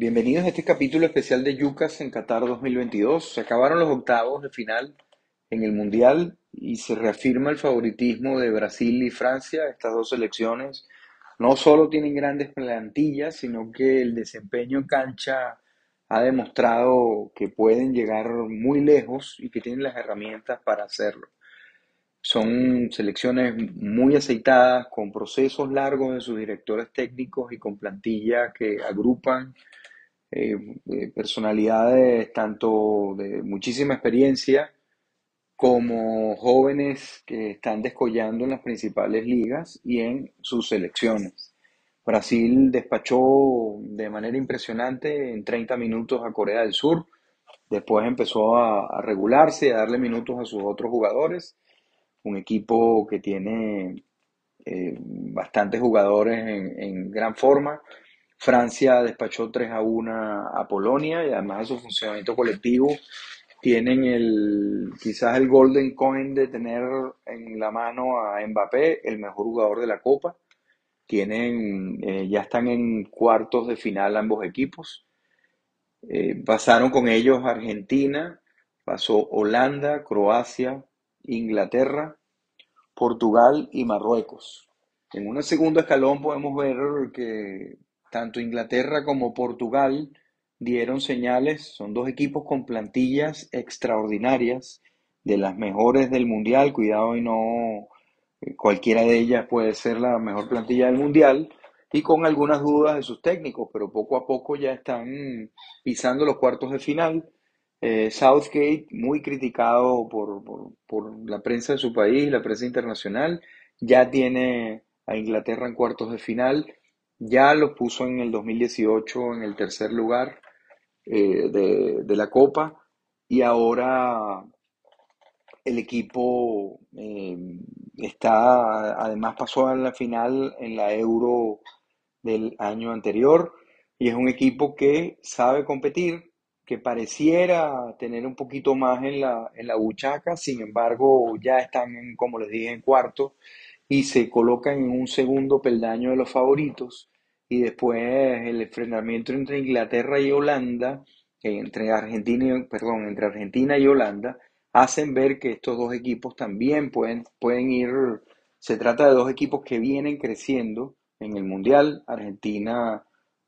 Bienvenidos a este capítulo especial de Yucas en Qatar 2022. Se acabaron los octavos de final en el Mundial y se reafirma el favoritismo de Brasil y Francia. Estas dos selecciones no solo tienen grandes plantillas, sino que el desempeño en cancha ha demostrado que pueden llegar muy lejos y que tienen las herramientas para hacerlo. Son selecciones muy aceitadas, con procesos largos de sus directores técnicos y con plantillas que agrupan eh, eh, personalidades tanto de muchísima experiencia como jóvenes que están descollando en las principales ligas y en sus selecciones. Brasil despachó de manera impresionante en 30 minutos a Corea del Sur, después empezó a, regularse, a darle minutos a sus otros jugadores, un equipo que tiene eh, bastantes jugadores en gran forma, Francia despachó 3 a 1 a Polonia y además de su funcionamiento colectivo tienen el quizás el golden coin de tener en la mano a Mbappé, el mejor jugador de la Copa. Tienen, eh, ya están en cuartos de final ambos equipos. Eh, pasaron con ellos Argentina, pasó Holanda, Croacia, Inglaterra, Portugal y Marruecos. En un segundo escalón podemos ver que tanto Inglaterra como Portugal dieron señales, son dos equipos con plantillas extraordinarias, de las mejores del mundial, cuidado y no eh, cualquiera de ellas puede ser la mejor plantilla del mundial, y con algunas dudas de sus técnicos, pero poco a poco ya están pisando los cuartos de final. Eh, Southgate, muy criticado por, por la prensa de su país, la prensa internacional, ya tiene a Inglaterra en cuartos de final ya lo puso en el 2018 en el tercer lugar eh, de, la Copa y ahora el equipo eh, está, además pasó a la final en la Euro del año anterior y es un equipo que sabe competir, que pareciera tener un poquito más en la, en la buchaca, sin embargo ya están, en, como les dije, en cuarto y se colocan en un segundo peldaño de los favoritos. Y después el enfrentamiento entre Inglaterra y Holanda, entre Argentina perdón, entre Argentina y Holanda, hacen ver que estos dos equipos también pueden, pueden ir, se trata de dos equipos que vienen creciendo en el Mundial. Argentina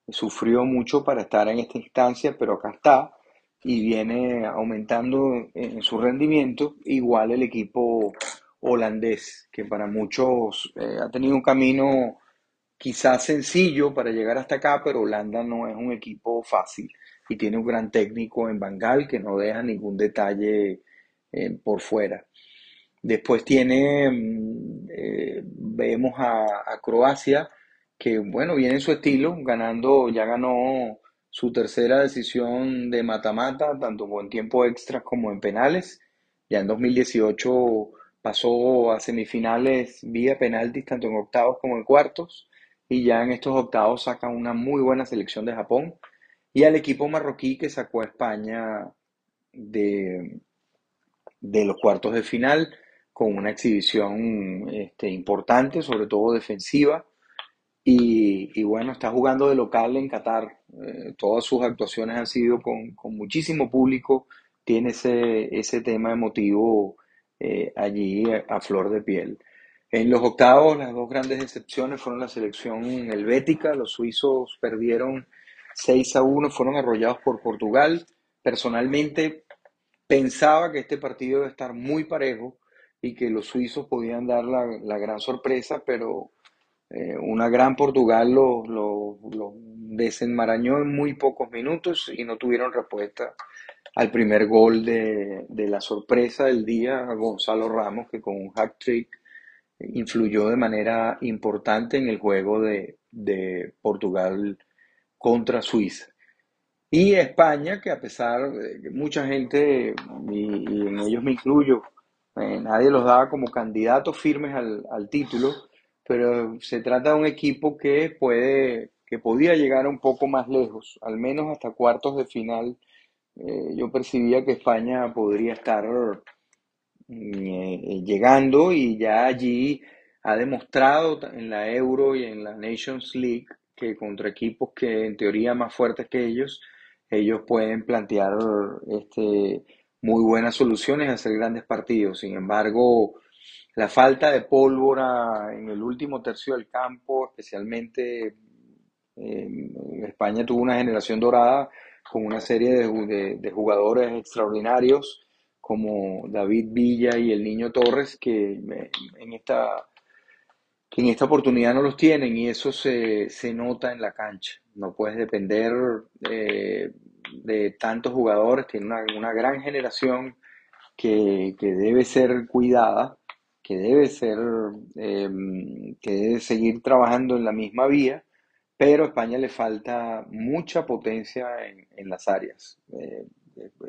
sufrió mucho para estar en esta instancia, pero acá está y viene aumentando en su rendimiento. Igual el equipo holandés, que para muchos eh, ha tenido un camino quizás sencillo para llegar hasta acá, pero Holanda no es un equipo fácil y tiene un gran técnico en Bangal que no deja ningún detalle eh, por fuera. Después tiene, mm, eh, vemos a, Croacia, que bueno, viene en su estilo, ganando, ya ganó su tercera decisión de mata-mata, tanto en tiempo extra como en penales. Ya en 2018 pasó a semifinales vía penaltis, tanto en octavos como en cuartos, y ya en estos octavos saca una muy buena selección de Japón, y al equipo marroquí que sacó a España de, de los cuartos de final con una exhibición este, importante, sobre todo defensiva, y, bueno, está jugando de local en Qatar. Eh, todas sus actuaciones han sido con, con muchísimo público, tiene ese, ese tema emotivo eh, allí a, flor de piel. En los octavos, las dos grandes excepciones fueron la selección helvética. Los suizos perdieron 6 a 1, fueron arrollados por Portugal. Personalmente pensaba que este partido iba a estar muy parejo y que los suizos podían dar la, gran sorpresa, pero eh, una gran Portugal los lo, lo desenmarañó en muy pocos minutos y no tuvieron respuesta al primer gol de, la sorpresa del día, Gonzalo Ramos, que con un hack trick influyó de manera importante en el juego de, Portugal contra Suiza. Y España, que a pesar de mucha gente, y, en ellos me incluyo, eh, nadie los daba como candidatos firmes al, al, título, pero se trata de un equipo que puede, que podía llegar un poco más lejos, al menos hasta cuartos de final eh, yo percibía que España podría estar eh, llegando y ya allí ha demostrado en la Euro y en la Nations League que contra equipos que en teoría más fuertes que ellos, ellos pueden plantear este, muy buenas soluciones y hacer grandes partidos. Sin embargo, la falta de pólvora en el último tercio del campo, especialmente eh, España tuvo una generación dorada con una serie de, jugadores extraordinarios como David Villa y el Niño Torres que en esta, que en esta oportunidad no los tienen y eso se, nota en la cancha. No puedes depender eh, de tantos jugadores, tiene una, gran generación que, debe ser cuidada, que debe ser, em, que debe seguir trabajando en la misma vía pero a España le falta mucha potencia en, las áreas. Eh,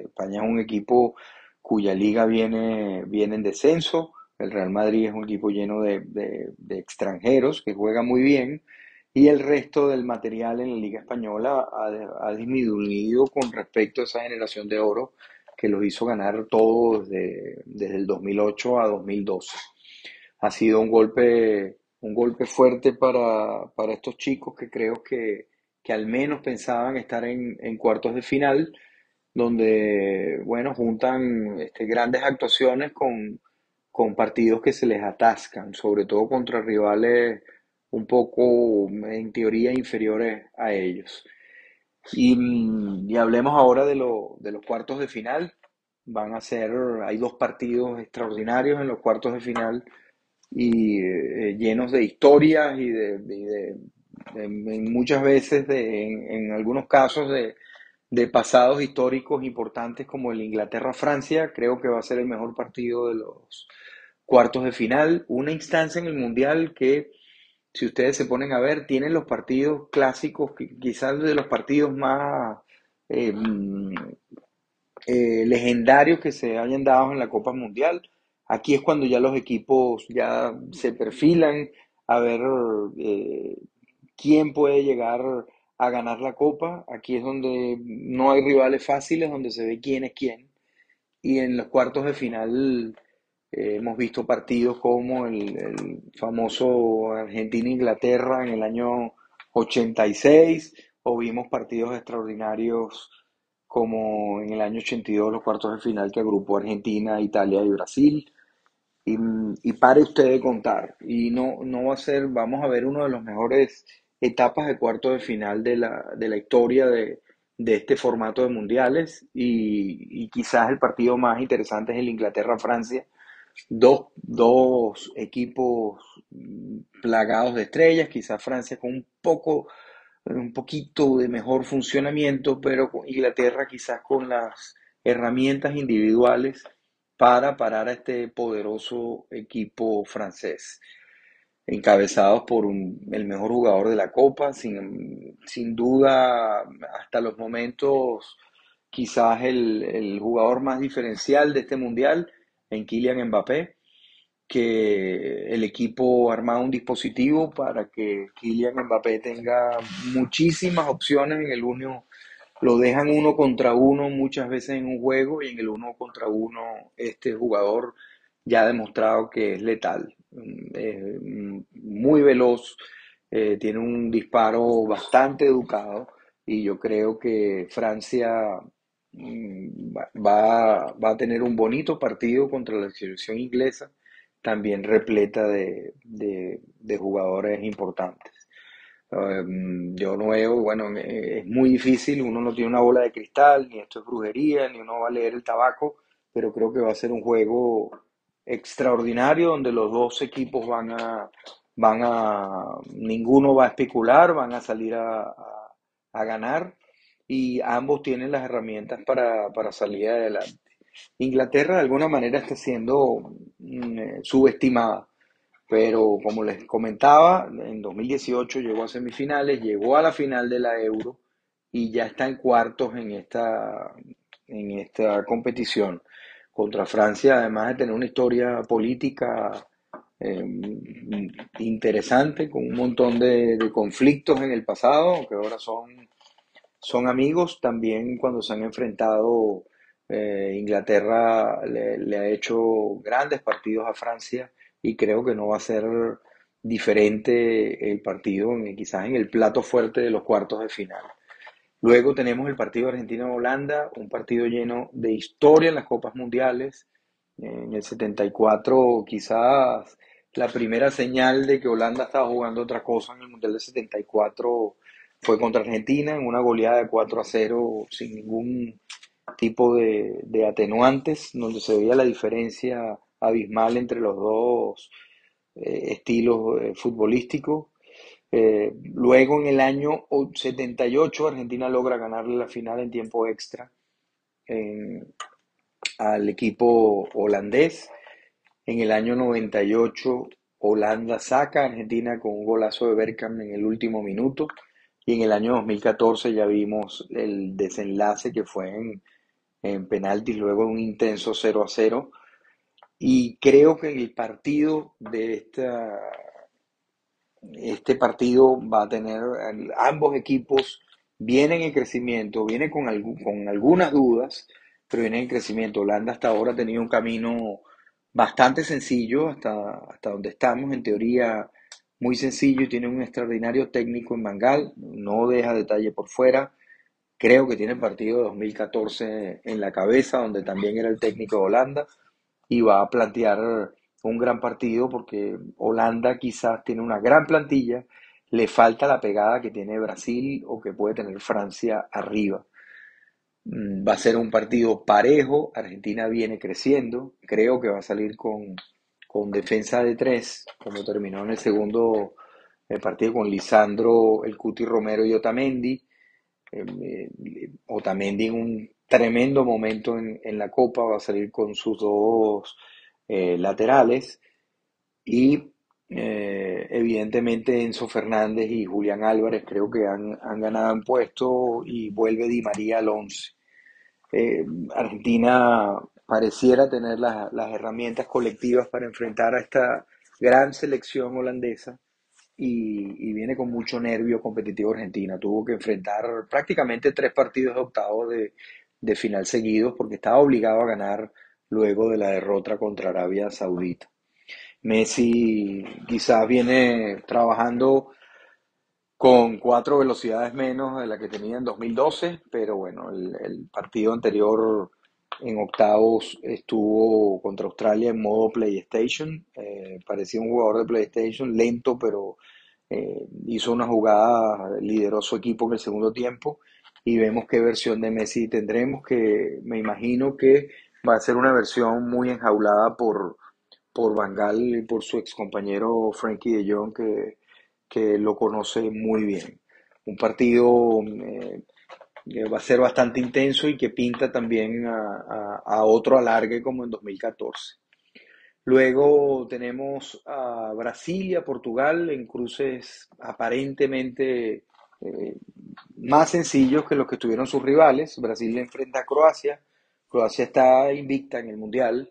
España es un equipo cuya liga viene, viene en descenso, el Real Madrid es un equipo lleno de, extranjeros que juega muy bien y el resto del material en la liga española ha, disminuido con respecto a esa generación de oro que los hizo ganar todo desde, desde el 2008 a 2012. Ha sido un golpe un golpe fuerte para, estos chicos que creo que, al menos pensaban estar en, cuartos de final, donde, bueno, juntan este, grandes actuaciones con, partidos que se les atascan, sobre todo contra rivales un poco, en teoría, inferiores a ellos. Y, hablemos ahora de, de los cuartos de final. Van a ser, hay dos partidos extraordinarios en los cuartos de final y eh, llenos de historias y de, muchas veces, en, algunos casos, de, pasados históricos importantes como el Inglaterra-Francia. Creo que va a ser el mejor partido de los cuartos de final. Una instancia en el Mundial que, si ustedes se ponen a ver, tienen los partidos clásicos, quizás de los partidos más eh, mm, eh, legendarios que se hayan dado en la Copa Mundial Aquí es cuando ya los equipos ya se perfilan a ver eh, quién puede llegar a ganar la copa. Aquí es donde no hay rivales fáciles, donde se ve quién es quién. Y en los cuartos de final eh, hemos visto partidos como el, famoso Argentina-Inglaterra en el año 86, o vimos partidos extraordinarios como en el año 82 los cuartos de final que agrupó Argentina, Italia y Brasil. Y, pare usted de contar. Y no, no va a ser, vamos a ver uno de los mejores etapas de cuarto de final de la, de la historia de, este formato de mundiales. Y, quizás el partido más interesante es el Inglaterra-Francia. Dos, dos equipos plagados de estrellas, quizás Francia con un poco, un poquito de mejor funcionamiento, pero Inglaterra quizás con las herramientas individuales para parar a este poderoso equipo francés, encabezados por el mejor jugador de la Copa, sin, sin duda hasta los momentos quizás el, jugador más diferencial de este mundial en Kylian Mbappé, que el equipo ha armado un dispositivo para que Kylian Mbappé tenga muchísimas opciones en el uno lo dejan uno contra uno muchas veces en un juego y en el uno contra uno este jugador ya ha demostrado que es letal, es muy veloz, eh, tiene un disparo bastante educado y yo creo que Francia mm, va, a tener un bonito partido contra la selección inglesa, también repleta de jugadores importantes. Em, yo no veo, bueno, es muy difícil, uno no tiene una bola de cristal, ni esto es brujería, ni uno va a leer el tabaco, pero creo que va a ser un juego extraordinario donde los dos equipos van a, van a, ninguno va a especular, van a salir a, ganar y ambos tienen las herramientas para, para salir adelante. Inglaterra de alguna manera está siendo mm, eh, subestimada pero como les comentaba, en 2018 llegó a semifinales, llegó a la final de la Euro y ya está en cuartos en esta, en esta competición. Contra Francia, además de tener una historia política em, interesante, con un montón de, conflictos en el pasado, que ahora son, son amigos, también cuando se han enfrentado, eh, Inglaterra le, le, ha hecho grandes partidos a Francia y creo que no va a ser diferente el partido, quizás en el plato fuerte de los cuartos de final. Luego tenemos el partido Argentina-Holanda, un partido lleno de historia en las Copas Mundiales. En el 74 quizás la primera señal de que Holanda estaba jugando otra cosa en el Mundial del 74 fue contra Argentina en una goleada de 4 a 0 sin ningún tipo de, atenuantes, donde se veía la diferencia abismal entre los dos eh, estilos eh, futbolísticos. Eh, luego en el año 78 Argentina logra ganarle la final en tiempo extra al equipo holandés. En el año 98 Holanda saca a Argentina con un golazo de Bergkamp en el último minuto. Y en el año 2014 ya vimos el desenlace que fue en, en penaltis, luego un intenso 0 a 0. Y creo que el partido de esta este partido va a tener, ambos equipos vienen en crecimiento, vienen con, con algunas dudas, pero vienen en crecimiento. Holanda hasta ahora ha tenido un camino bastante sencillo hasta, hasta donde estamos, en teoría muy sencillo, y tiene un extraordinario técnico en Mangal, no deja detalle por fuera. Creo que tiene el partido de 2014 en la cabeza, donde también era el técnico de Holanda, y va a plantear un gran partido porque Holanda quizás tiene una gran plantilla, le falta la pegada que tiene Brasil o que puede tener Francia arriba. Mm, va a ser un partido parejo, Argentina viene creciendo, creo que va a salir con, defensa de tres, como terminó en el segundo eh, partido con Lisandro, el Cuti Romero y Otamendi. Em, eh, Otamendi en un tremendo momento en, en la Copa va a salir con sus dos eh, laterales y eh, evidentemente Enzo Fernández y Julián Álvarez creo que han, ganado en puesto y vuelve Di María al 11. Eh, Argentina pareciera tener las, herramientas colectivas para enfrentar a esta gran selección holandesa y, viene con mucho nervio competitivo Argentina. Tuvo que enfrentar prácticamente tres partidos de octavo de, de final seguidos porque estaba obligado a ganar luego de la derrota contra Arabia Saudita. Messi quizás viene trabajando con cuatro velocidades menos de la que tenía en 2012, pero bueno, el, partido anterior en octavos estuvo contra Australia en modo PlayStation. Eh, parecía un jugador de PlayStation, lento, pero eh, hizo una jugada, lideró su equipo en el segundo tiempo y vemos qué versión de Messi tendremos, que me imagino que va a ser una versión muy enjaulada por, por Van y por su ex compañero Frankie de Jong, que, que lo conoce muy bien. Un partido eh, que va a ser bastante intenso y que pinta también a, otro alargue como en 2014. Luego tenemos a Brasil y a Portugal en cruces aparentemente eh, más sencillos que los que tuvieron sus rivales. Brasil enfrenta a Croacia, Croacia está invicta en el Mundial,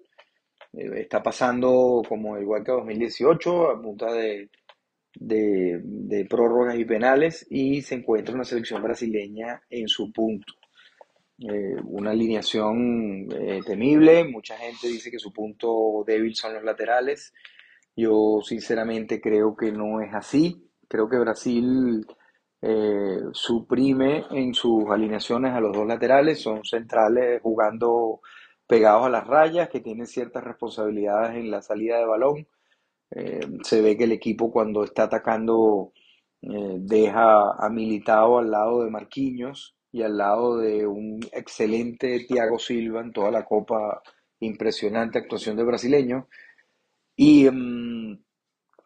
eh, está pasando como igual que 2018 a punta de, de, prórrogas y penales y se encuentra una selección brasileña en su punto. Eh, una alineación eh, temible, mucha gente dice que su punto débil son los laterales. Yo sinceramente creo que no es así. Creo que Brasil eh, suprime en sus alineaciones a los dos laterales, son centrales jugando pegados a las rayas, que tienen ciertas responsabilidades en la salida de balón. Eh, se ve que el equipo cuando está atacando eh, deja a Militao al lado de Marquinhos y al lado de un excelente Thiago Silva en toda la copa, impresionante actuación de brasileño. Y, mm,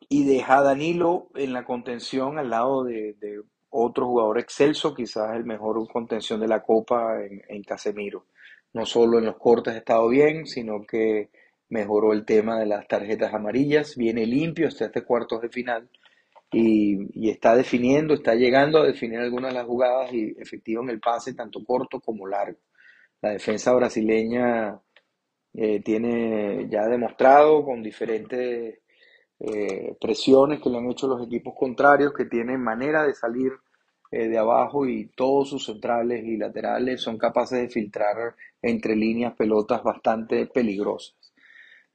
y deja a Danilo en la contención al lado de otro jugador excelso, quizás el mejor contención de la Copa en, Casemiro. No solo en los cortes ha estado bien, sino que mejoró el tema de las tarjetas amarillas, viene limpio hasta este cuartos de final y, está definiendo, está llegando a definir algunas de las jugadas y efectivo en el pase, tanto corto como largo. La defensa brasileña eh, tiene ya demostrado con diferentes eh, presiones que le han hecho los equipos contrarios, que tienen manera de salir eh, de abajo y todos sus centrales y laterales son capaces de filtrar entre líneas pelotas bastante peligrosas.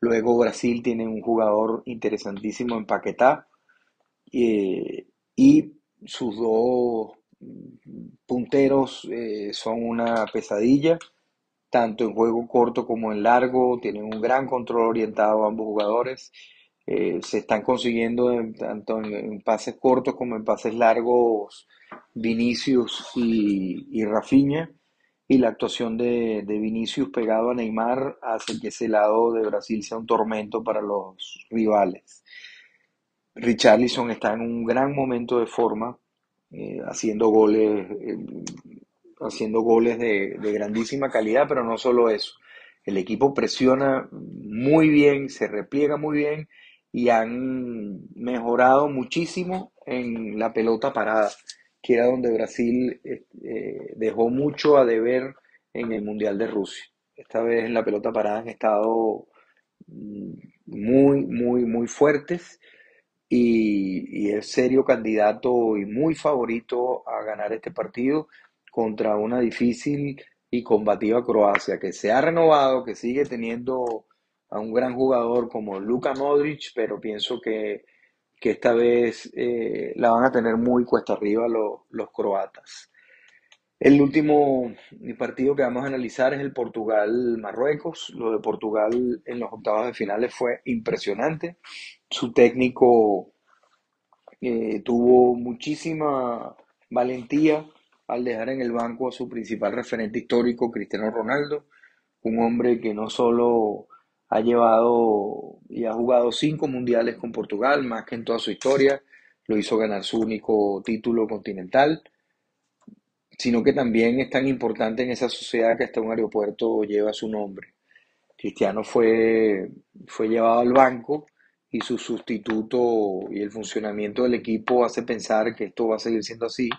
Luego Brasil tiene un jugador interesantísimo en Paquetá, eh, y sus dos punteros eh, son una pesadilla, tanto en juego corto como en largo, tienen un gran control orientado a ambos jugadores. Eh, se están consiguiendo tanto en, pases cortos como en pases largos Vinicius y, y Rafinha. Y la actuación de, de, Vinicius pegado a Neymar hace que ese lado de Brasil sea un tormento para los rivales. Richarlison está en un gran momento de forma, eh, haciendo goles, eh, haciendo goles de, de grandísima calidad, pero no solo eso. El equipo presiona muy bien, se repliega muy bien y han mejorado muchísimo en la pelota parada, que era donde Brasil eh, dejó mucho a deber en el Mundial de Rusia. Esta vez en la pelota parada han estado mm, muy, muy, muy fuertes y, y, es serio candidato y muy favorito a ganar este partido contra una difícil y combativa Croacia que se ha renovado, que sigue teniendo a un gran jugador como Luka Modric, pero pienso que, que esta vez eh, la van a tener muy cuesta arriba los, croatas. El último partido que vamos a analizar es el Portugal-Marruecos. Lo de Portugal en los octavos de finales fue impresionante. Su técnico eh, tuvo muchísima valentía al dejar en el banco a su principal referente histórico, Cristiano Ronaldo, un hombre que no solo ha llevado y ha jugado cinco mundiales con Portugal, más que en toda su historia, lo hizo ganar su único título continental, sino que también es tan importante en esa sociedad que hasta un aeropuerto lleva su nombre. Cristiano fue, fue llevado al banco y su sustituto y el funcionamiento del equipo hace pensar que esto va a seguir siendo así,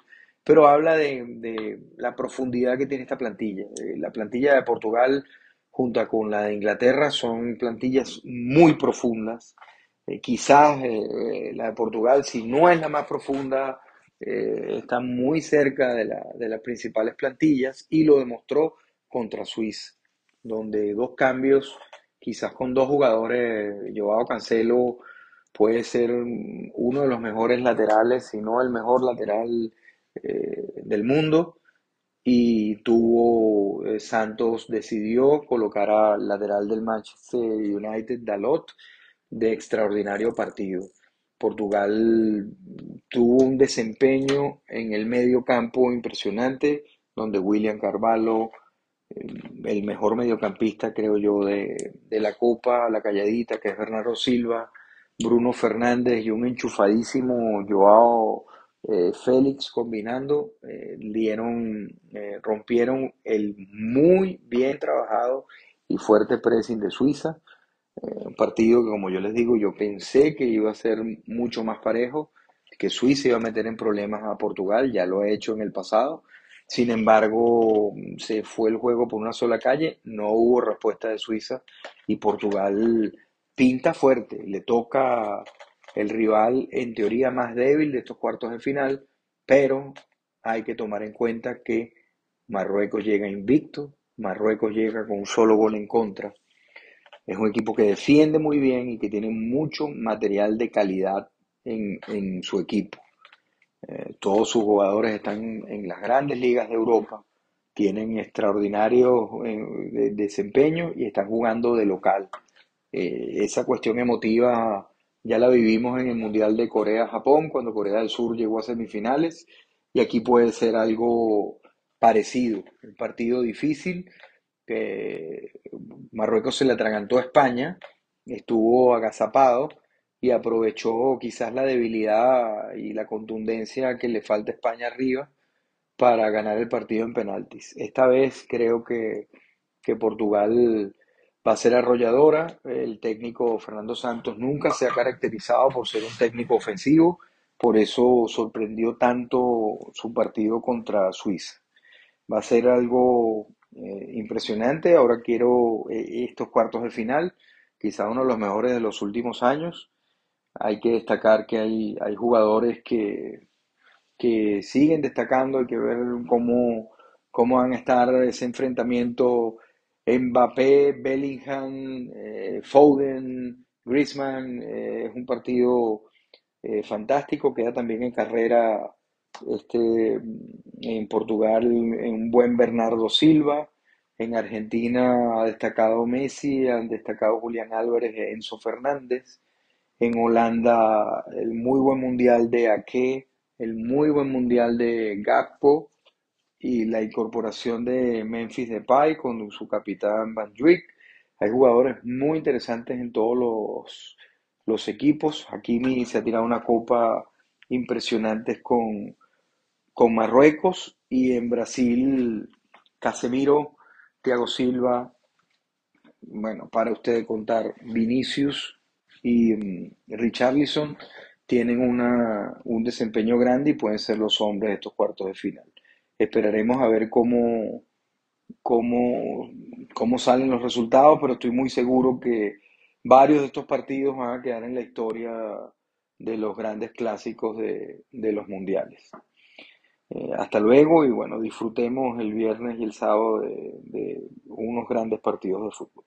pero habla de, de la profundidad que tiene esta plantilla. Eh, la plantilla de Portugal junto con la de Inglaterra, son plantillas muy profundas. Eh, quizás eh, eh, la de Portugal, si no es la más profunda, está muy cerca de, la, de, las principales plantillas y lo demostró contra Suiza, donde dos cambios, quizás con dos jugadores, Joao Cancelo puede ser uno de los mejores laterales, si no el mejor lateral del mundo y tuvo eh, Santos decidió colocar al lateral del Manchester United Dalot de extraordinario partido. Portugal tuvo un desempeño en el medio campo impresionante, donde William Carvalho, eh, el mejor mediocampista creo yo de, de la Copa, la calladita que es Bernardo Silva, Bruno Fernández y un enchufadísimo Joao eh, Félix combinando, eh, dieron, eh, rompieron el muy bien trabajado y fuerte pressing de Suiza. un partido que, como yo les digo, yo pensé que iba a ser mucho más parejo, que Suiza iba a meter en problemas a Portugal, ya lo ha hecho en el pasado. Sin embargo, se fue el juego por una sola calle, no hubo respuesta de Suiza y Portugal pinta fuerte, le toca el rival en teoría más débil de estos cuartos de final, pero hay que tomar en cuenta que Marruecos llega invicto, Marruecos llega con un solo gol en contra. Es un equipo que defiende muy bien y que tiene mucho material de calidad en, su equipo. Eh, todos sus jugadores están en las grandes ligas de Europa, tienen extraordinario eh, desempeño y están jugando de local. Eh, esa cuestión emotiva ya la vivimos en el Mundial de Corea-Japón, cuando Corea del Sur llegó a semifinales, y aquí puede ser algo parecido. Un partido difícil, que Marruecos se le atragantó a España, estuvo agazapado y aprovechó quizás la debilidad y la contundencia que le falta a España arriba para ganar el partido en penaltis. Esta vez creo que, que Portugal va a ser arrolladora. El técnico Fernando Santos nunca se ha caracterizado por ser un técnico ofensivo, por eso sorprendió tanto su partido contra Suiza. Va a ser algo eh, impresionante. Ahora quiero eh, estos cuartos de final, quizá uno de los mejores de los últimos años. Hay que destacar que hay, hay jugadores que, que siguen destacando, hay que ver cómo, cómo van a estar ese enfrentamiento Mbappé, Bellingham, eh, Foden, Griezmann, eh, es un partido eh, fantástico. Queda también en carrera este, en Portugal un buen Bernardo Silva. En Argentina ha destacado Messi, han destacado Julián Álvarez e Enzo Fernández. En Holanda el muy buen mundial de Ake, el muy buen mundial de Gakpo y la incorporación de Memphis Depay con su capitán Van Dijk. Hay jugadores muy interesantes en todos los, los equipos. Hakimi se ha tirado una copa impresionante con, con Marruecos y en Brasil Casemiro, Thiago Silva, bueno, para ustedes contar, Vinicius y um, Richarlison tienen una, un desempeño grande y pueden ser los hombres de estos cuartos de final. Esperaremos a ver cómo, cómo, cómo salen los resultados, pero estoy muy seguro que varios de estos partidos van a quedar en la historia de los grandes clásicos de, de los mundiales. Eh, hasta luego y bueno, disfrutemos el viernes y el sábado de, de unos grandes partidos de fútbol.